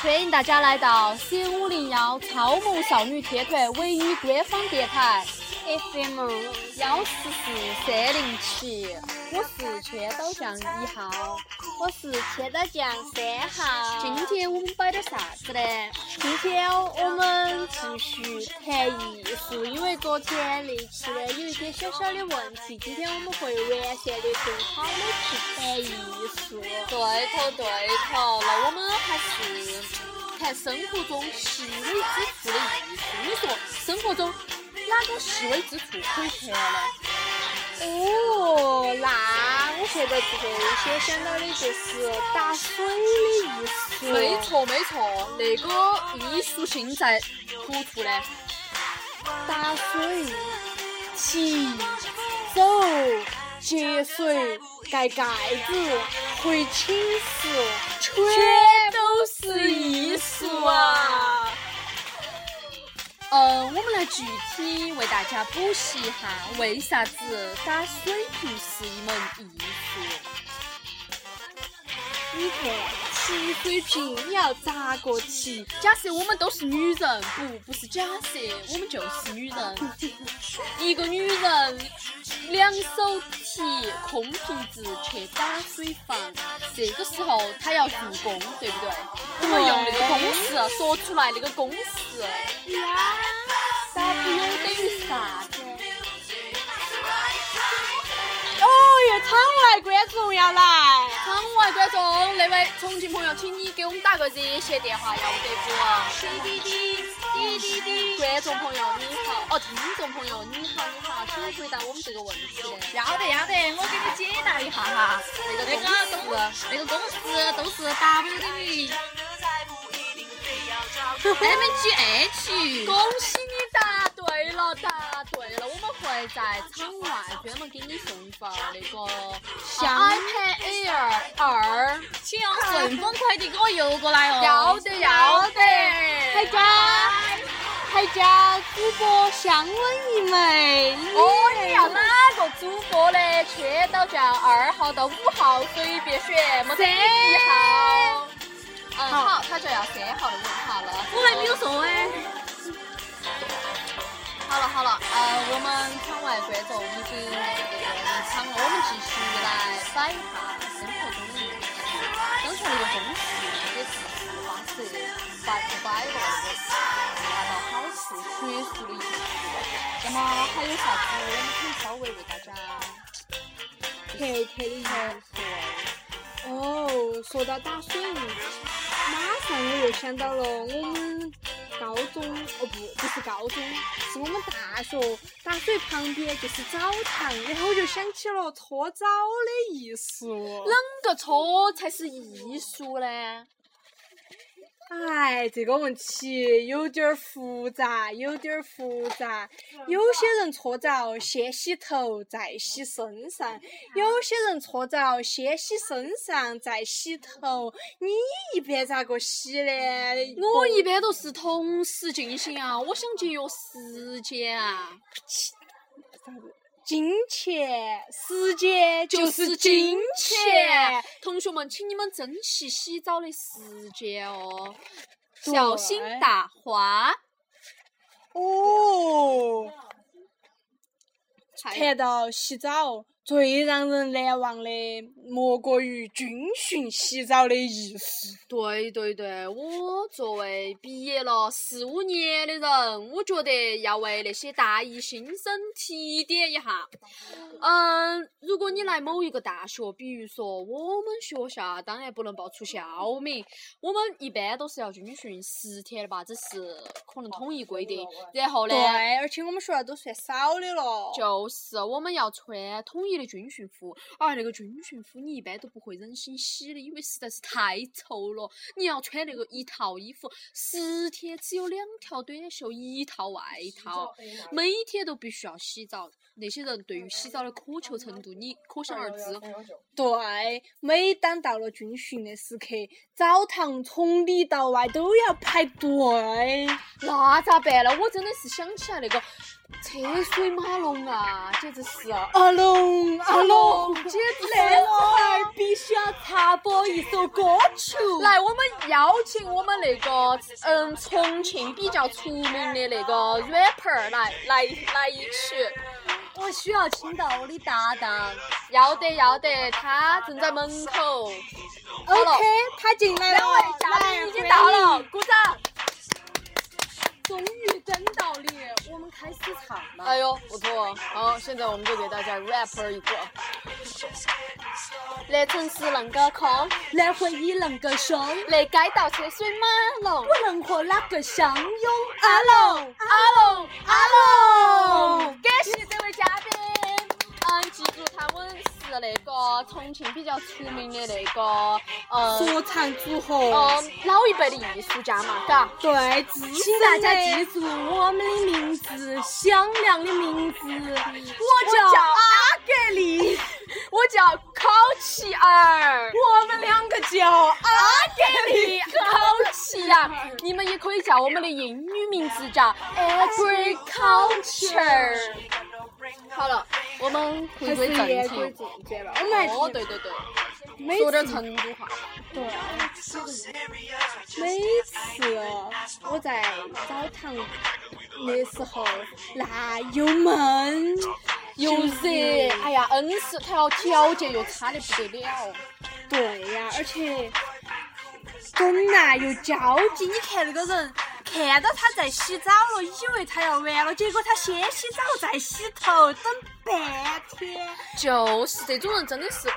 欢迎大家来到 C 五零幺超萌少女天团唯一官方电台 FM 幺四四三零七，我是千岛酱一号，我是千刀酱三号。今天我们摆点啥子呢？今天我们继续谈艺术，因为昨天那期呢有一点小小的问题，今天我们会完善的更好的去谈艺术。对头对头，那我们还是谈生活中细微之处的艺术。你说生活中哪种细微之处可以谈呢？哦，那我现在最先想到的就是打水的艺术。没错没错，那个艺术性在突出呢？打水、提、走、接水、盖盖子、回寝室，全都是艺术啊！嗯，我们来具体为大家补习一下，为啥子打水瓶是一门艺术？你看，提水瓶你要咋个提？假设我们都是女人，不，不是假设，我们就是女人。一个女人两手提空瓶子去打水房，这个时候她要助攻，对不对？我们用那个公式说出来，那个公式。呀，W 等于啥场外观众要来。场外观众，那位重庆朋友，请你给我们打个热线电话，要得不？滴滴滴滴滴滴。观众朋友你好，哦，听众朋友你好，你好，请回答我们这个问题。要得要得，我给你解答一下哈。那个那个公式，那个公式都是 W 等于 mgh。恭喜你答对了，答对会在场外专门给你送一份那个香 iPad Air 二，请用顺丰快递给我邮过来哦。要得要得，还加还加主播香吻一枚。哦，你要哪个主播的？缺到叫二号到五号随便选，没得一号。嗯，好，他就要三号的问号了。我还没有送哎。好了，呃，我们场外观众已经那个离场了，我们继续来摆一下生活中的艺术。刚才那个公式也是十八折，百不摆的那个恰到好处、学术的艺术。那么还有啥子？我们可以稍微为大家特特的艺术。哦，说到打水，马上我又想到了我们高中，哦不，不是高中，是我们大学大学旁边就是澡堂，然后我就想起了搓澡的艺术。啷个搓才是艺术呢？哎，这个问题有点儿复杂，有点儿复杂。有些人搓澡先洗头再洗身上，有些人搓澡先洗身上再洗头。你一般咋个洗呢？我一般都是同时进行啊，我想节约时间啊。金钱，时间就是金钱。同学们，请你们珍惜洗澡的时间哦，小心打滑。哦，谈到洗澡，最让人难忘的莫过于军训洗澡的仪式。对对对，我作为毕业了四五年的人，我觉得要为那些大一新生提点一下。嗯，如果你来某一个大学，比如说我们学校，当然不能报出校名，我们一般都是要军训十天的吧，这是可能统一规定。然后呢，对，而且我们学校都算少的了。就是我们要穿统一的军训服，而那个军训服你一般都不会忍心洗的，因为实在是太臭了。你要穿那个一套衣服，十天只有两条短袖，一套外套，每天都必须要洗澡。那些人对于洗澡的渴求程度，你可想而知。对，每当到了军训的时刻，澡堂从里到外都要排队。那咋办呢？我真的是想起来那个车水马龙啊，简直是阿龙阿龙，简直是那会儿必须要插播一首歌曲。来，我们邀请我们那个嗯重庆比较出名的那个 rapper 来来来一曲。我需要请到我的搭档。要得要得，他正在门口。OK，他进来了。两位嘉宾已经到了，鼓掌。终于等到你，我们开始唱了。哎呦，不错！好，现在我们就给大家 rap 一个。那城市恁个空，那回忆恁个凶，那街道车水马龙。我能和哪个相拥。阿龙阿龙阿龙，感谢这位嘉宾。嗯，记住他们是那个出名的那个呃说唱组合。呃老一辈的艺术家嘛，嘎。对，请大家记住我们的名字，响亮的名字。我叫阿格丽，我叫考奇儿，我们两个叫阿格丽。考奇儿！你们也可以叫我们的英语名字叫 Agriculture。好了，我们回归正题。我们来哦，对对对，说点次成都话。对，每次我在澡堂的时候，那又闷又热，哎呀，恩是条条件又差的不得了。对呀，而且人呐又焦急。你看那个人，看到他在洗澡了，以为他要完了，结果他先洗澡再洗头，等半天。就是这种人真的是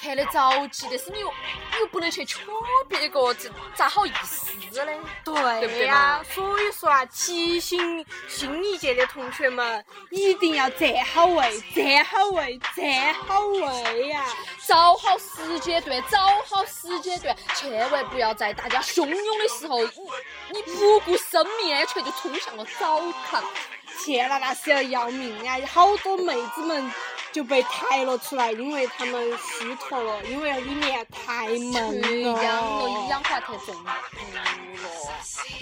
看得着急，但是你又你又不能去戳别个，这咋好意思呢？对呀嘛，所以说啊，提醒新一届的同学们，一定要站好位，站好位，站好位呀、找好时间段，找好时间段，千万不要在大家汹涌的时候，你你不顾生命安全就冲向了澡堂。天呐，那是要要命呀！好多妹子们就被抬了出来，因为他们虚脱了，因为里面太闷去了。氧了，一氧化碳中毒了。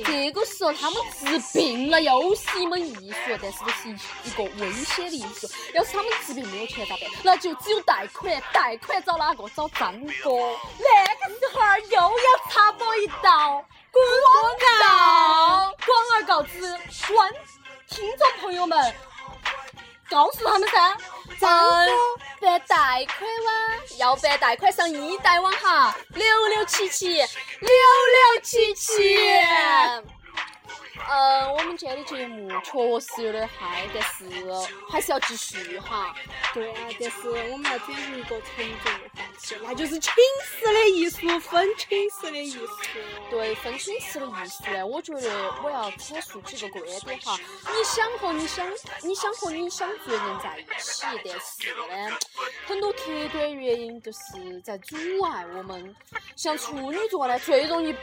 这个时候他们治病了，又是一门艺术，但是这是一个危险的艺术。要是他们治病没有钱咋办？那就只有贷款，贷款找哪个？找张哥。那个时候儿又要插播一道广告，广而告之，观听众朋友们，告诉他们噻，张嗯哥，办贷款哇，要办贷款上易贷网哈，六六七七，六六七七。嗯，我们今天的节目确实有点嗨，但是还是要继续哈。对啊，但是我们要转入一个沉重的话题，那就是寝室的艺术，分寝室的艺术。对分寝室的艺术呢，我觉得我要阐述几个观点哈。你想和你想，你想和你想做的人在一起，但是呢，很多客观原因就是在阻碍我们。像处女座呢，最容易。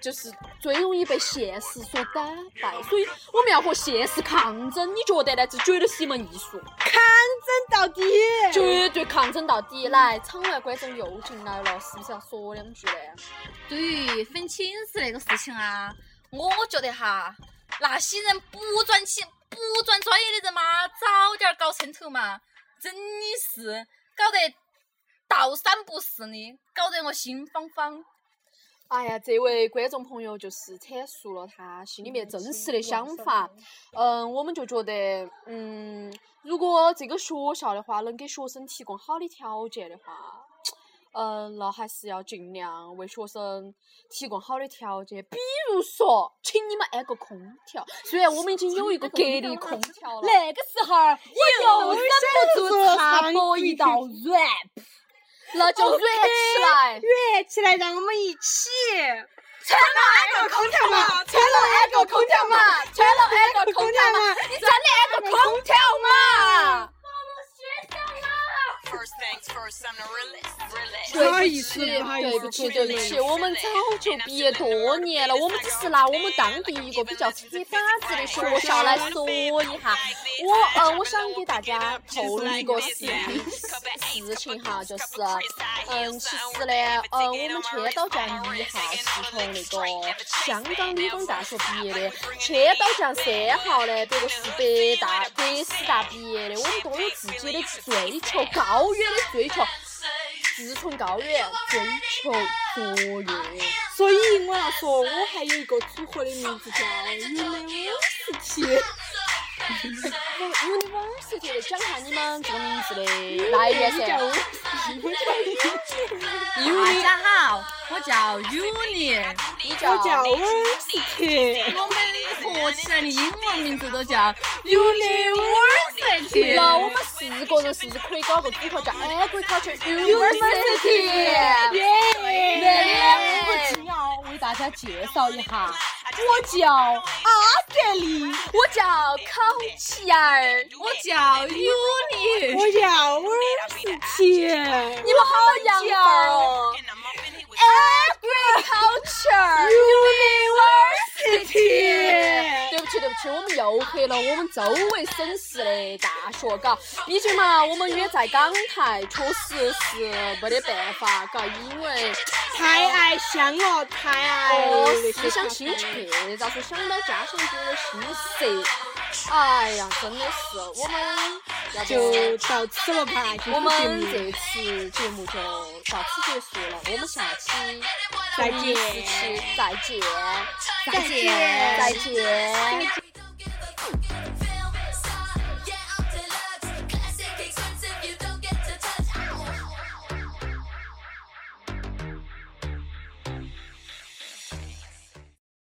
就是最容易被现实所打败，所以我们要和现实抗争。你觉得呢？这绝对是一门艺术，抗争到底。绝对抗争到底。来，场外观众又进来了，是不是要说两句呢？对于分寝室那个事情啊，我觉得哈，那些人不赚钱、不赚专业的人嘛，早点搞清楚嘛，真的是搞得倒三不四的，搞得我心慌慌。哎呀，这位观众朋友就是阐述了他心里面真实的想法。嗯，我们就觉得，嗯，如果这个学校的话能给学生提供好的条件的话，嗯，那还是要尽量为学生提供好的条件。比如说，请你们安个空调。虽然我们已经有一个格力空调了，那个时候儿，我又忍不住插播一道 rap，那就 rap 起来。热起来，让我们一起。吹了安个空调嘛，吹了安个空调嘛，吹了安个空调嘛，你真的安个空调嘛？对不不好意思起，对不起，对不起，我们早就毕业多年了，我们只是拿我们当地一个比较扯板子的学校来说一下。我呃，我想给大家透露一个事事情哈，就是嗯，其实呢，呃，我们千岛酱一号是从那个香港理工大学毕业的，千岛酱三号呢，别个是北大、北师大毕业的，我们都有自己的追求，高远的追求。志存高远，追求卓越。所以我要说，我还有一个组合的名字叫 University。University 的讲下你们这个名字的来源噻。大家好，我叫 Uni，你我叫叫 University。我们合起来的英文名字？都叫 University。那我们四个人是不是可以搞个组合叫 Agriculture University？耶！我今要为大家介绍一下，我叫阿格丽，我叫考奇儿，我叫 Uni。我叫 University。你们好洋范儿哦！Agriculture University。我们又黑了我们周围省市的大学，嘎。毕竟嘛，我们远在港台，确实是没得办法，嘎，因为太爱乡了，太爱思想心切，咋说想到家乡就有心塞。哎呀，真的是，我们就到此了吧，我们这次节目就到此结束了，我们下期再见，再见再见，再见再见。